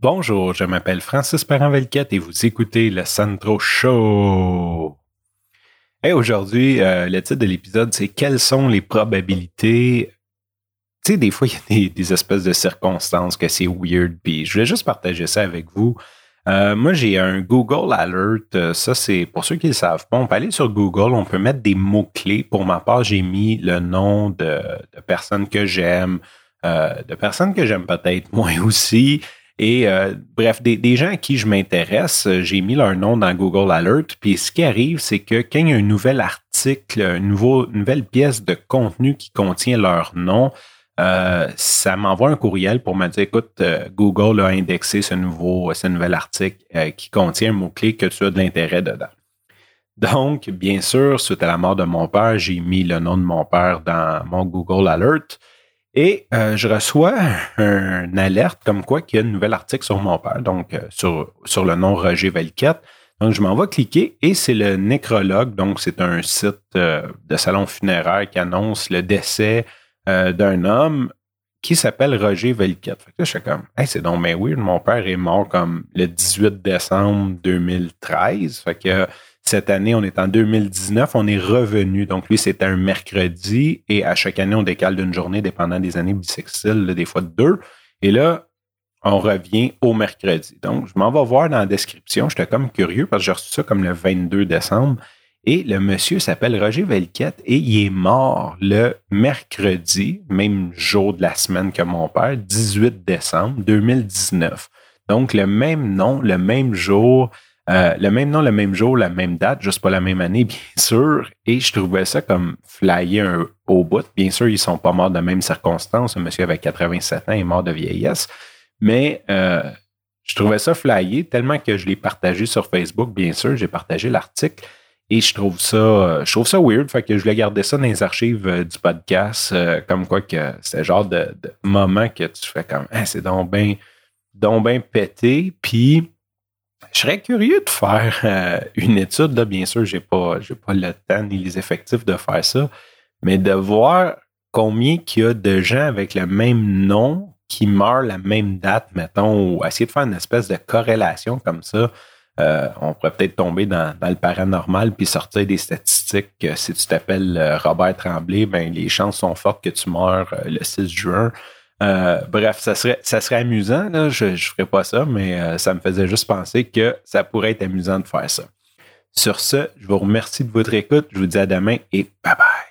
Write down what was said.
Bonjour, je m'appelle Francis Parent-Velquette et vous écoutez le Sandro Show. Et aujourd'hui, euh, le titre de l'épisode, c'est Quelles sont les probabilités tu sais, des fois, il y a des, espèces de circonstances que c'est weird, puis je voulais juste partager ça avec vous. Euh, moi, j'ai un Google Alert. Euh, ça, c'est pour ceux qui ne le savent pas. On peut aller sur Google, on peut mettre des mots-clés. Pour ma part, j'ai mis le nom de, personnes que j'aime, de personnes que j'aime peut-être moins aussi. Et bref, des, gens à qui je m'intéresse, j'ai mis leur nom dans Google Alert. Puis ce qui arrive, c'est que quand il y a un nouvel article, une nouvelle pièce de contenu qui contient leur nom, euh, ça m'envoie un courriel pour me dire, écoute, euh, Google a indexé ce, nouveau, nouvel article euh, qui contient un mot-clé que tu as de l'intérêt dedans. Donc, bien sûr, suite à la mort de mon père, j'ai mis le nom de mon père dans mon Google Alert et je reçois un alerte comme quoi qu'il y a un nouvel article sur mon père, donc sur, sur le nom Roger Velquette. Donc, je m'en vais cliquer et c'est le nécrologue. Donc, c'est un site de salon funéraire qui annonce le décès euh, d'un homme qui s'appelle Roger Velquette. Fait que là, je suis comme, hey, c'est donc mais weird, mon père est mort comme le 18 décembre 2013. Fait que cette année, on est en 2019, on est revenu. Donc, lui, c'était un mercredi et à chaque année, on décale d'une journée dépendant des années bissextiles, des fois de deux. Et là, on revient au mercredi. Donc, je m'en vais voir dans la description. J'étais comme curieux parce que j'ai reçu ça comme le 22 décembre. Et le monsieur s'appelle Roger Velquette et il est mort le mercredi, même jour de la semaine que mon père, 18 décembre 2019. Donc, le même nom, le même jour, euh, le même nom, le même jour, la même date, juste pas la même année, bien sûr. Et je trouvais ça comme flyer au bout. Bien sûr, ils sont pas morts de la même circonstance. Le monsieur avait 87 ans, est mort de vieillesse. Mais euh, je trouvais ça flyer tellement que je l'ai partagé sur Facebook, bien sûr. J'ai partagé l'article. Et je trouve ça, euh, je trouve ça weird. Fait que je voulais garder ça dans les archives du podcast, comme quoi que c'est le genre de, moment que tu fais comme, hein, c'est donc bien, donc pété. Puis, je serais curieux de faire une étude. Là, bien sûr, j'ai pas, j'ai pas le temps ni les effectifs de faire ça, mais de voir combien qu'il y a de gens avec le même nom qui meurent la même date, mettons, ou essayer de faire une espèce de corrélation comme ça. Euh, on pourrait peut-être tomber dans, le paranormal puis sortir des statistiques que si tu t'appelles euh, Robert Tremblay, ben les chances sont fortes que tu meurs euh, le 6 juin. Bref, ça serait, ça serait amusant. Je ne ferais pas ça, mais ça me faisait juste penser que ça pourrait être amusant de faire ça. Sur ce, je vous remercie de votre écoute. Je vous dis à demain et bye bye.